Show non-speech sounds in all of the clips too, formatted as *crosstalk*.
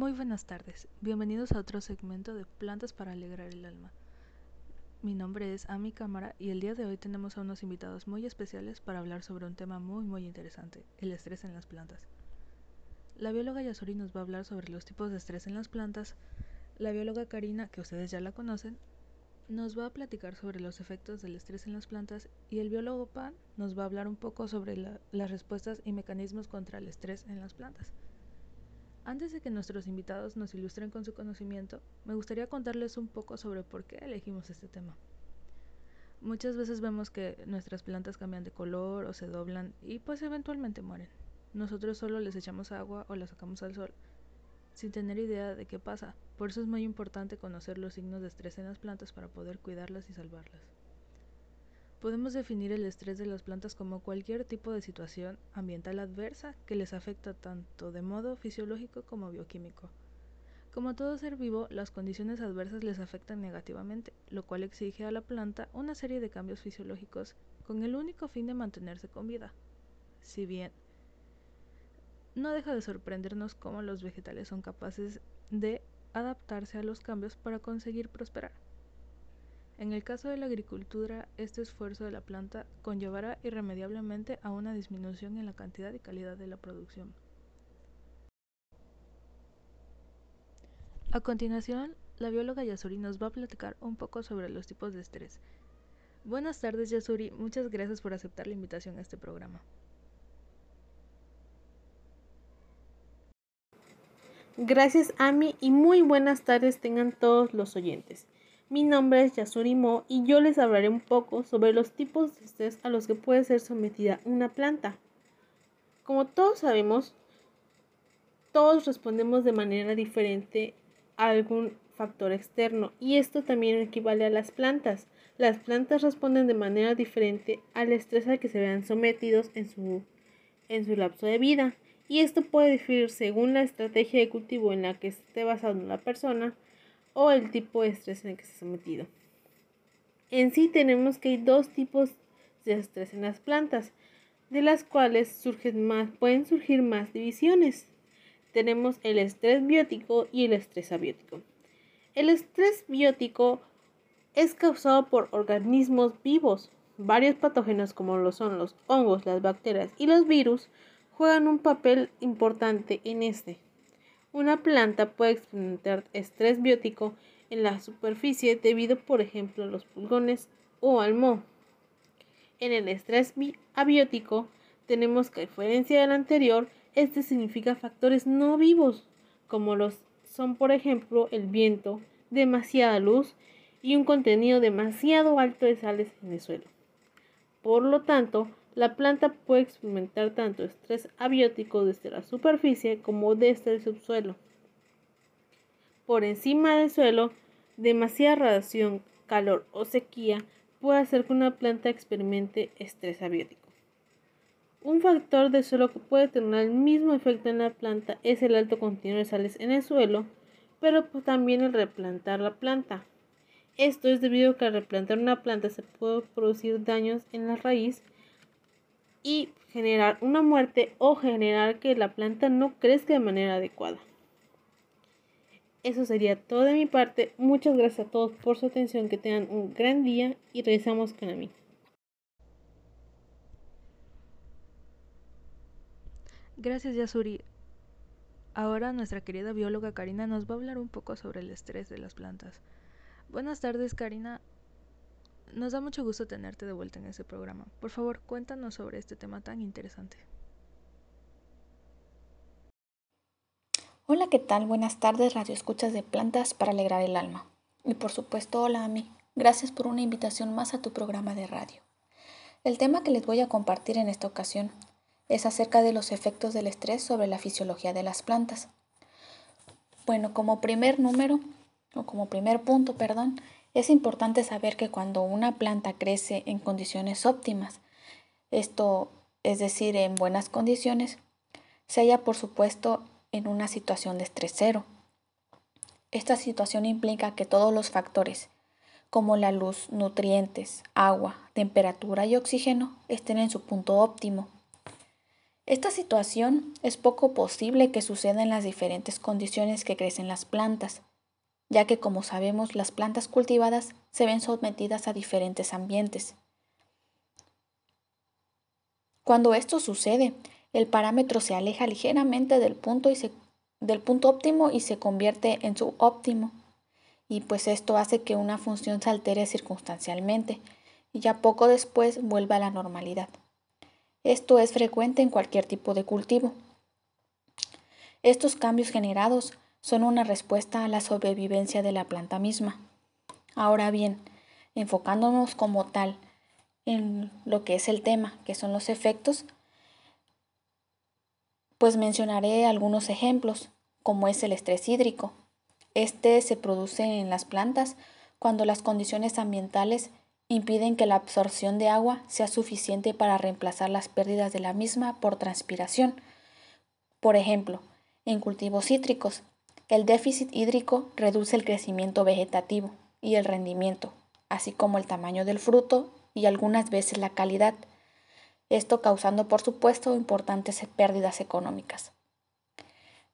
Muy buenas tardes, bienvenidos a otro segmento de Plantas para alegrar el alma. Mi nombre es Ami Cámara y el día de hoy tenemos a unos invitados muy especiales para hablar sobre un tema muy muy interesante, el estrés en las plantas. La bióloga Yasuri nos va a hablar sobre los tipos de estrés en las plantas. La bióloga Karina, que ustedes ya la conocen, nos va a platicar sobre los efectos del estrés en las plantas y el biólogo Pan nos va a hablar un poco sobre las respuestas y mecanismos contra el estrés en las plantas. Antes de que nuestros invitados nos ilustren con su conocimiento, me gustaría contarles un poco sobre por qué elegimos este tema. Muchas veces vemos que nuestras plantas cambian de color o se doblan y pues eventualmente mueren. Nosotros solo les echamos agua o las sacamos al sol sin tener idea de qué pasa. Por eso es muy importante conocer los signos de estrés en las plantas para poder cuidarlas y salvarlas. Podemos definir el estrés de las plantas como cualquier tipo de situación ambiental adversa que les afecta tanto de modo fisiológico como bioquímico. Como todo ser vivo, las condiciones adversas les afectan negativamente, lo cual exige a la planta una serie de cambios fisiológicos con el único fin de mantenerse con vida. Si bien no deja de sorprendernos cómo los vegetales son capaces de adaptarse a los cambios para conseguir prosperar. En el caso de la agricultura, este esfuerzo de la planta conllevará irremediablemente a una disminución en la cantidad y calidad de la producción. A continuación, la bióloga Yasuri nos va a platicar un poco sobre los tipos de estrés. Buenas tardes Yasuri, muchas gracias por aceptar la invitación a este programa. Gracias Ami y muy buenas tardes tengan todos los oyentes. Mi nombre es Yasuri Mo y yo les hablaré un poco sobre los tipos de estrés a los que puede ser sometida una planta. Como todos sabemos, todos respondemos de manera diferente a algún factor externo y esto también equivale a las plantas. Las plantas responden de manera diferente al estrés al que se vean sometidos en su, en su lapso de vida y esto puede diferir según la estrategia de cultivo en la que esté basado la persona o el tipo de estrés en el que se ha sometido. En sí tenemos que hay dos tipos de estrés en las plantas, de las cuales surgen más, pueden surgir más divisiones. Tenemos el estrés biótico y el estrés abiótico. El estrés biótico es causado por organismos vivos. Varios patógenos como lo son los hongos, las bacterias y los virus juegan un papel importante en este. Una planta puede experimentar estrés biótico en la superficie debido, por ejemplo, a los pulgones o al moho. En el estrés abiótico tenemos que, a diferencia del anterior, este significa factores no vivos, como los son, por ejemplo, el viento, demasiada luz y un contenido demasiado alto de sales en el suelo. Por lo tanto, la planta puede experimentar tanto estrés abiótico desde la superficie como desde el subsuelo. Por encima del suelo, demasiada radiación, calor o sequía puede hacer que una planta experimente estrés abiótico. Un factor de suelo que puede tener el mismo efecto en la planta es el alto contenido de sales en el suelo, pero también el replantar la planta. Esto es debido a que al replantar una planta se puede producir daños en la raíz y generar una muerte o generar que la planta no crezca de manera adecuada. Eso sería todo de mi parte. Muchas gracias a todos por su atención. Que tengan un gran día y regresamos con mí. Gracias Yasuri. Ahora nuestra querida bióloga Karina nos va a hablar un poco sobre el estrés de las plantas. Buenas tardes Karina. Nos da mucho gusto tenerte de vuelta en ese programa. Por favor, cuéntanos sobre este tema tan interesante. Hola, ¿qué tal? Buenas tardes, Radio Escuchas de Plantas para Alegrar el Alma. Y por supuesto, hola a mí. Gracias por una invitación más a tu programa de radio. El tema que les voy a compartir en esta ocasión es acerca de los efectos del estrés sobre la fisiología de las plantas. Bueno, como primer número, o como primer punto, perdón, es importante saber que cuando una planta crece en condiciones óptimas, esto es decir, en buenas condiciones, se halla por supuesto en una situación de estrés cero. Esta situación implica que todos los factores, como la luz, nutrientes, agua, temperatura y oxígeno, estén en su punto óptimo. Esta situación es poco posible que suceda en las diferentes condiciones que crecen las plantas, ya que como sabemos las plantas cultivadas se ven sometidas a diferentes ambientes. Cuando esto sucede, el parámetro se aleja ligeramente del punto, y del punto óptimo y se convierte en subóptimo. Y pues esto hace que una función se altere circunstancialmente y ya poco después vuelva a la normalidad. Esto es frecuente en cualquier tipo de cultivo. Estos cambios generados son una respuesta a la sobrevivencia de la planta misma. Ahora bien, enfocándonos como tal en lo que es el tema, que son los efectos, pues mencionaré algunos ejemplos, como es el estrés hídrico. Este se produce en las plantas cuando las condiciones ambientales impiden que la absorción de agua sea suficiente para reemplazar las pérdidas de la misma por transpiración. Por ejemplo, en cultivos cítricos, el déficit hídrico reduce el crecimiento vegetativo y el rendimiento, así como el tamaño del fruto y algunas veces la calidad, esto causando por supuesto importantes pérdidas económicas.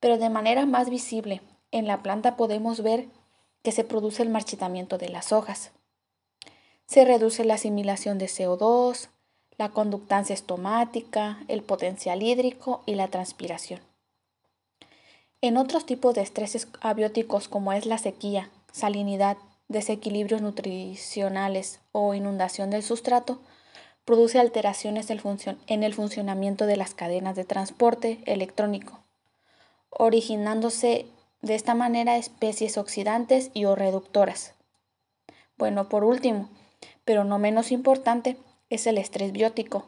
Pero de manera más visible, en la planta podemos ver que se produce el marchitamiento de las hojas, se reduce la asimilación de CO2, la conductancia estomática, el potencial hídrico y la transpiración. En otros tipos de estreses abióticos como es la sequía, salinidad, desequilibrios nutricionales o inundación del sustrato, produce alteraciones en el funcionamiento de las cadenas de transporte electrónico, originándose de esta manera especies oxidantes y o reductoras. Bueno, por último, pero no menos importante, es el estrés biótico.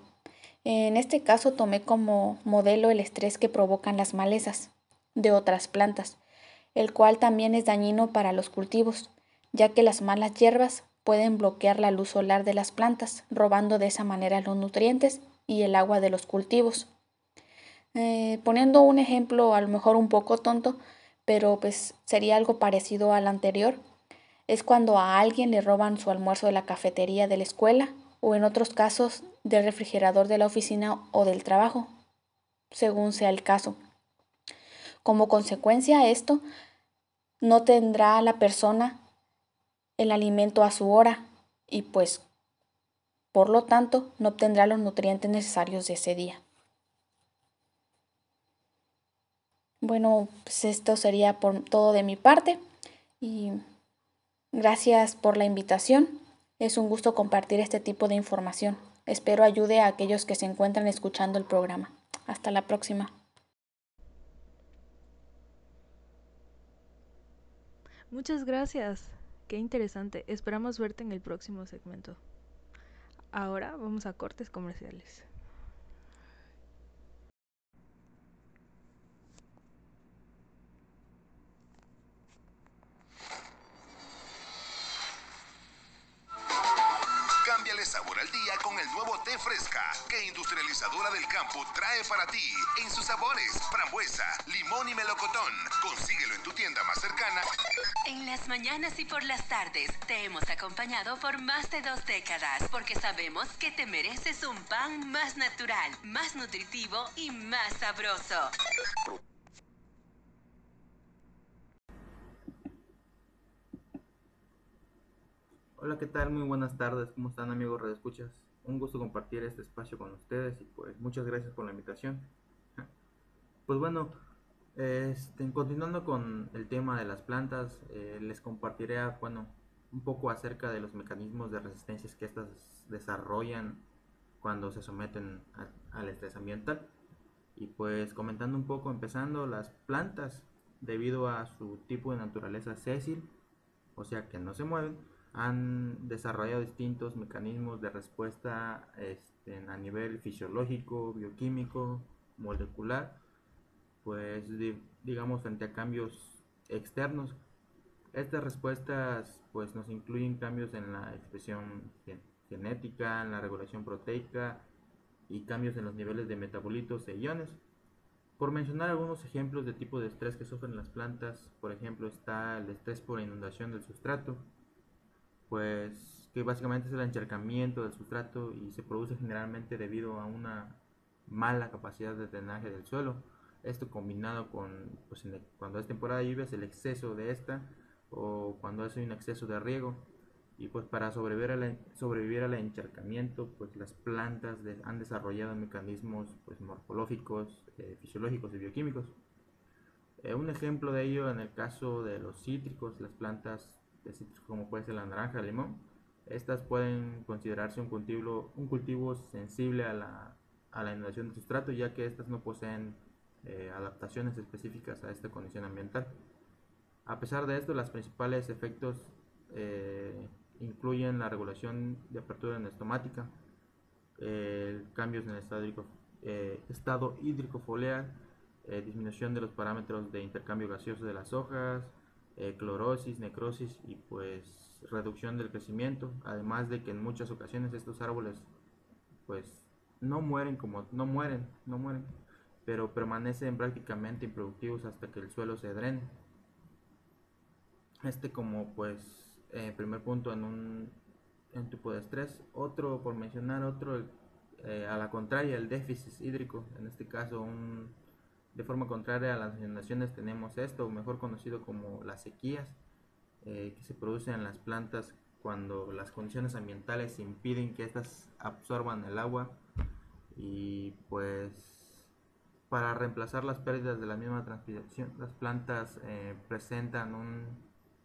En este caso tomé como modelo el estrés que provocan las malezas de otras plantas, el cual también es dañino para los cultivos, ya que las malas hierbas pueden bloquear la luz solar de las plantas, robando de esa manera los nutrientes y el agua de los cultivos. Eh, poniendo un ejemplo a lo mejor un poco tonto, pero pues sería algo parecido al anterior, es cuando a alguien le roban su almuerzo de la cafetería de la escuela o en otros casos del refrigerador de la oficina o del trabajo, según sea el caso. Como consecuencia a esto, no tendrá la persona el alimento a su hora y pues, por lo tanto, no obtendrá los nutrientes necesarios de ese día. Bueno, pues esto sería por todo de mi parte y Gracias por la invitación. Es un gusto compartir este tipo de información. Espero ayude a aquellos que se encuentran escuchando el programa. Hasta la próxima. Muchas gracias. Qué interesante. Esperamos verte en el próximo segmento. Ahora vamos a cortes comerciales. Industrializadora del Campo trae para ti en sus sabores frambuesa, limón y melocotón. Consíguelo en tu tienda más cercana. En las mañanas y por las tardes te hemos acompañado por más de dos décadas porque sabemos que te mereces un pan más natural, más nutritivo y más sabroso. Hola, ¿qué tal? Muy buenas tardes. ¿Cómo están amigos Escuchas? Un gusto compartir este espacio con ustedes y pues muchas gracias por la invitación. Pues bueno, este, continuando con el tema de las plantas, eh, les compartiré bueno, un poco acerca de los mecanismos de resistencias que estas desarrollan cuando se someten al estrés ambiental. Y pues comentando un poco, empezando, las plantas, debido a su tipo de naturaleza sésil, o sea que no se mueven, han desarrollado distintos mecanismos de respuesta este, a nivel fisiológico, bioquímico, molecular, pues digamos frente a cambios externos. Estas respuestas pues nos incluyen cambios en la expresión genética, en la regulación proteica y cambios en los niveles de metabolitos e iones. Por mencionar algunos ejemplos de tipo de estrés que sufren las plantas, por ejemplo está el estrés por inundación del sustrato, pues que básicamente es el encharcamiento del sustrato y se produce generalmente debido a una mala capacidad de drenaje del suelo. Esto combinado con pues, cuando es temporada de lluvias el exceso de esta o cuando hace un exceso de riego y pues para sobrevivir al, sobrevivir al encharcamiento pues las plantas han desarrollado mecanismos pues morfológicos, eh, fisiológicos y bioquímicos. Eh, un ejemplo de ello en el caso de los cítricos, las plantas como puede ser la naranja, el limón, estas pueden considerarse un cultivo, un cultivo sensible a la, a la inundación de sustrato ya que estas no poseen eh, adaptaciones específicas a esta condición ambiental. A pesar de esto, los principales efectos incluyen la regulación de apertura enestomática, cambios en el estado hídrico, eh, foliar, eh, disminución de los parámetros de intercambio gaseoso de las hojas, eh, clorosis, necrosis y pues reducción del crecimiento, además de que en muchas ocasiones estos árboles pues no mueren como no mueren, no mueren, pero permanecen prácticamente improductivos hasta que el suelo se drene. Este como pues eh, primer punto en un, en tipo de estrés. Otro, por mencionar otro, eh, a la contraria, el déficit hídrico. En este caso, un, de forma contraria a las inundaciones tenemos esto, mejor conocido como las sequías, eh, que se producen en las plantas cuando las condiciones ambientales impiden que éstas absorban el agua y pues para reemplazar las pérdidas de la misma transpiración las plantas presentan un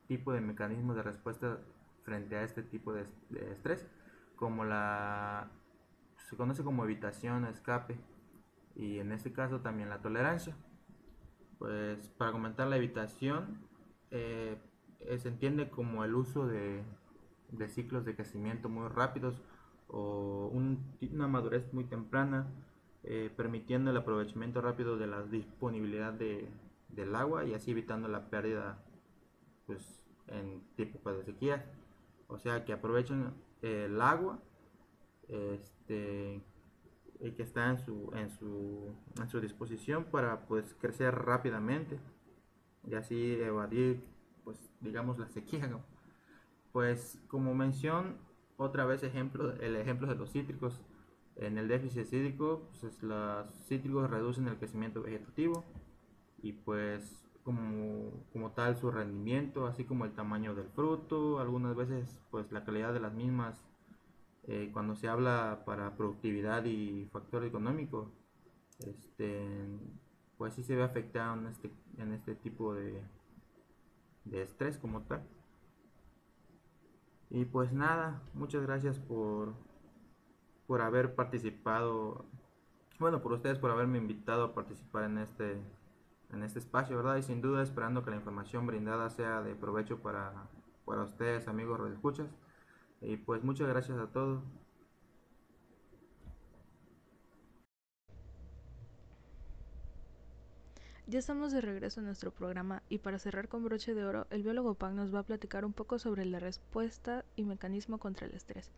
tipo de mecanismos de respuesta frente a este tipo de, estrés, como la se conoce como evitación o escape y en este caso también la tolerancia. Pues para comentar la evitación eh, se entiende como el uso de, ciclos de crecimiento muy rápidos o una madurez muy temprana, eh, permitiendo el aprovechamiento rápido de la disponibilidad de, del agua y así evitando la pérdida pues, en tipo de sequía. O sea que aprovechen el agua este, y que está en su, en su, en su disposición para pues crecer rápidamente y así evadir pues digamos la sequía. Pues como mención, otra vez ejemplo, el ejemplo de los cítricos. En el déficit cítrico, pues los cítricos reducen el crecimiento vegetativo y pues como, tal su rendimiento, así como el tamaño del fruto, algunas veces pues la calidad de las mismas, eh, cuando se habla para productividad y factor económico, este, pues sí se ve afectado en este, en este tipo de, de estrés como tal. Y pues nada, muchas gracias por, por haber participado, bueno, por ustedes por haberme invitado a participar en este en este espacio, ¿verdad? Y sin duda esperando que la información brindada sea de provecho para, para ustedes, amigos escuchas Y pues muchas gracias a todos. Ya estamos de regreso en nuestro programa y para cerrar con broche de oro, el biólogo Pan nos va a platicar un poco sobre la respuesta y mecanismo contra el estrés.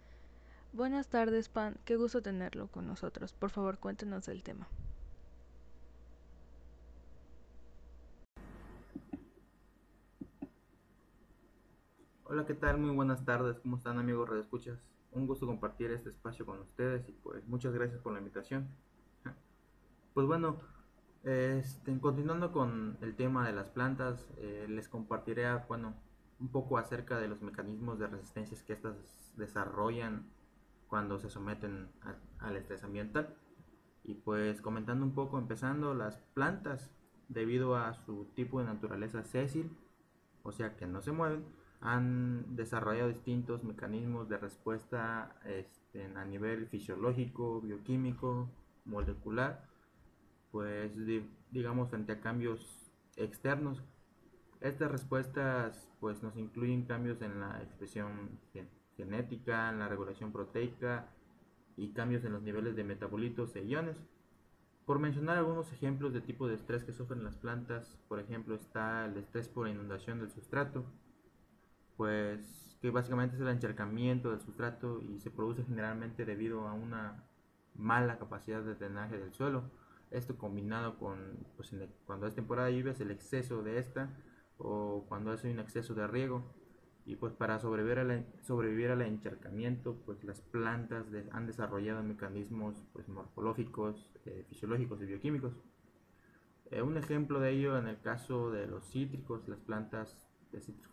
Buenas tardes, Pan, qué gusto tenerlo con nosotros. Por favor, cuéntenos el tema. Hola, ¿qué tal? Muy buenas tardes. ¿Cómo están amigos Escuchas? Un gusto compartir este espacio con ustedes y pues muchas gracias por la invitación. *laughs* Pues bueno, este, continuando con el tema de las plantas, eh, les compartiré, bueno, un poco acerca de los mecanismos de resistencia que estas desarrollan cuando se someten al estrés ambiental. Y pues comentando un poco, empezando, las plantas, debido a su tipo de naturaleza sésil, o sea que no se mueven, han desarrollado distintos mecanismos de respuesta este, a nivel fisiológico, bioquímico, molecular, pues digamos frente a cambios externos. Estas respuestas pues nos incluyen cambios en la expresión genética, en la regulación proteica y cambios en los niveles de metabolitos e iones. Por mencionar algunos ejemplos de tipo de estrés que sufren las plantas, por ejemplo está el estrés por inundación del sustrato, pues que básicamente es el encharcamiento del sustrato y se produce generalmente debido a una mala capacidad de drenaje del suelo. Esto combinado con, pues cuando es temporada de lluvias, el exceso de esta o cuando hace un exceso de riego. Y pues para sobrevivir al, sobrevivir al encharcamiento, pues las plantas han desarrollado mecanismos pues, morfológicos, eh, fisiológicos y bioquímicos. Eh, un ejemplo de ello en el caso de los cítricos, las plantas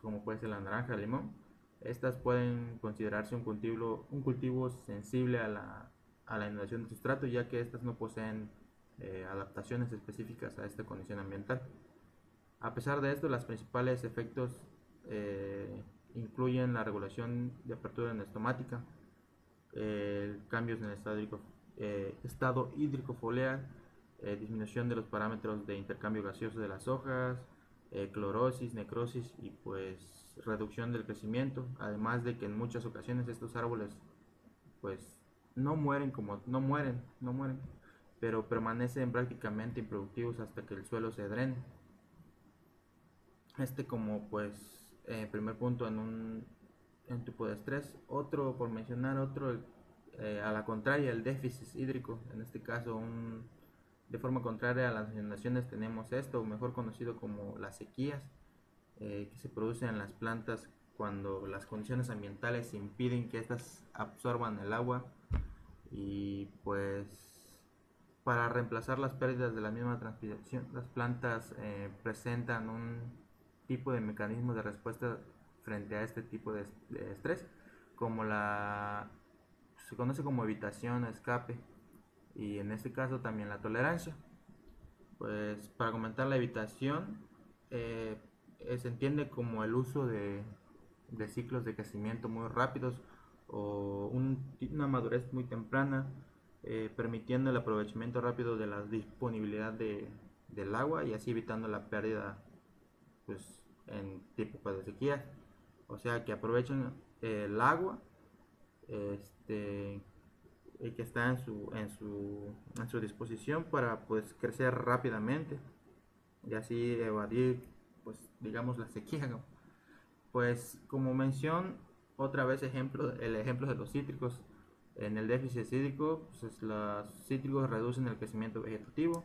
como puede ser la naranja, el limón, estas pueden considerarse un cultivo, un cultivo sensible a la, a la inundación de sustrato, ya que estas no poseen eh, adaptaciones específicas a esta condición ambiental. A pesar de esto, los principales efectos eh, incluyen la regulación de apertura enestomática, cambios en el estado hídrico, eh, estado hídrico foliar, disminución de los parámetros de intercambio gaseoso de las hojas, clorosis, necrosis y pues reducción del crecimiento, además de que en muchas ocasiones estos árboles pues no mueren como no mueren, no mueren, pero permanecen prácticamente improductivos hasta que el suelo se drene. Este como pues eh, primer punto en un en tipo de estrés. Otro, por mencionar otro, eh, a la contraria, el déficit hídrico. En este caso, un, de forma contraria a las inundaciones tenemos esto, mejor conocido como las sequías, eh, que se producen en las plantas cuando las condiciones ambientales impiden que éstas absorban el agua y pues para reemplazar las pérdidas de la misma transpiración las plantas eh, presentan un tipo de mecanismo de respuesta frente a este tipo de, estrés como la se conoce como evitación escape y en este caso también la tolerancia pues para comentar la evitación eh, se entiende como el uso de, ciclos de crecimiento muy rápidos o una madurez muy temprana, eh, permitiendo el aprovechamiento rápido de la disponibilidad de, del agua y así evitando la pérdida pues, en tipo de sequía. O sea que aprovechen el agua este, que está en su, en, su, en su disposición para pues, crecer rápidamente y así evadir pues digamos la sequía. Pues como mención otra vez ejemplo, el ejemplo de los cítricos. En el déficit cítrico, pues los cítricos reducen el crecimiento vegetativo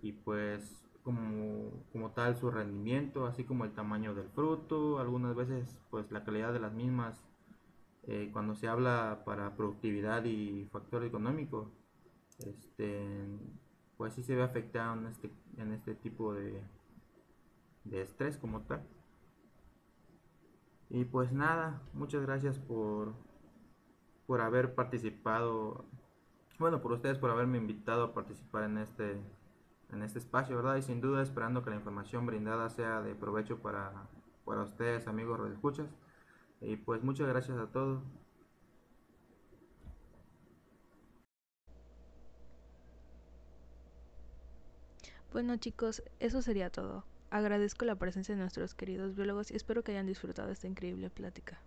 y pues como, como, tal su rendimiento, así como el tamaño del fruto, algunas veces pues la calidad de las mismas, eh, cuando se habla para productividad y factor económico, este, pues sí se ve afectado en este, en este tipo de, de estrés como tal. Y pues nada, muchas gracias por, por haber participado, bueno, por ustedes por haberme invitado a participar en este, en este espacio, ¿verdad? Y sin duda esperando que la información brindada sea de provecho para, para ustedes, amigos escuchas. Y pues muchas gracias a todos. Bueno chicos, eso sería todo. Agradezco la presencia de nuestros queridos biólogos y espero que hayan disfrutado esta increíble plática.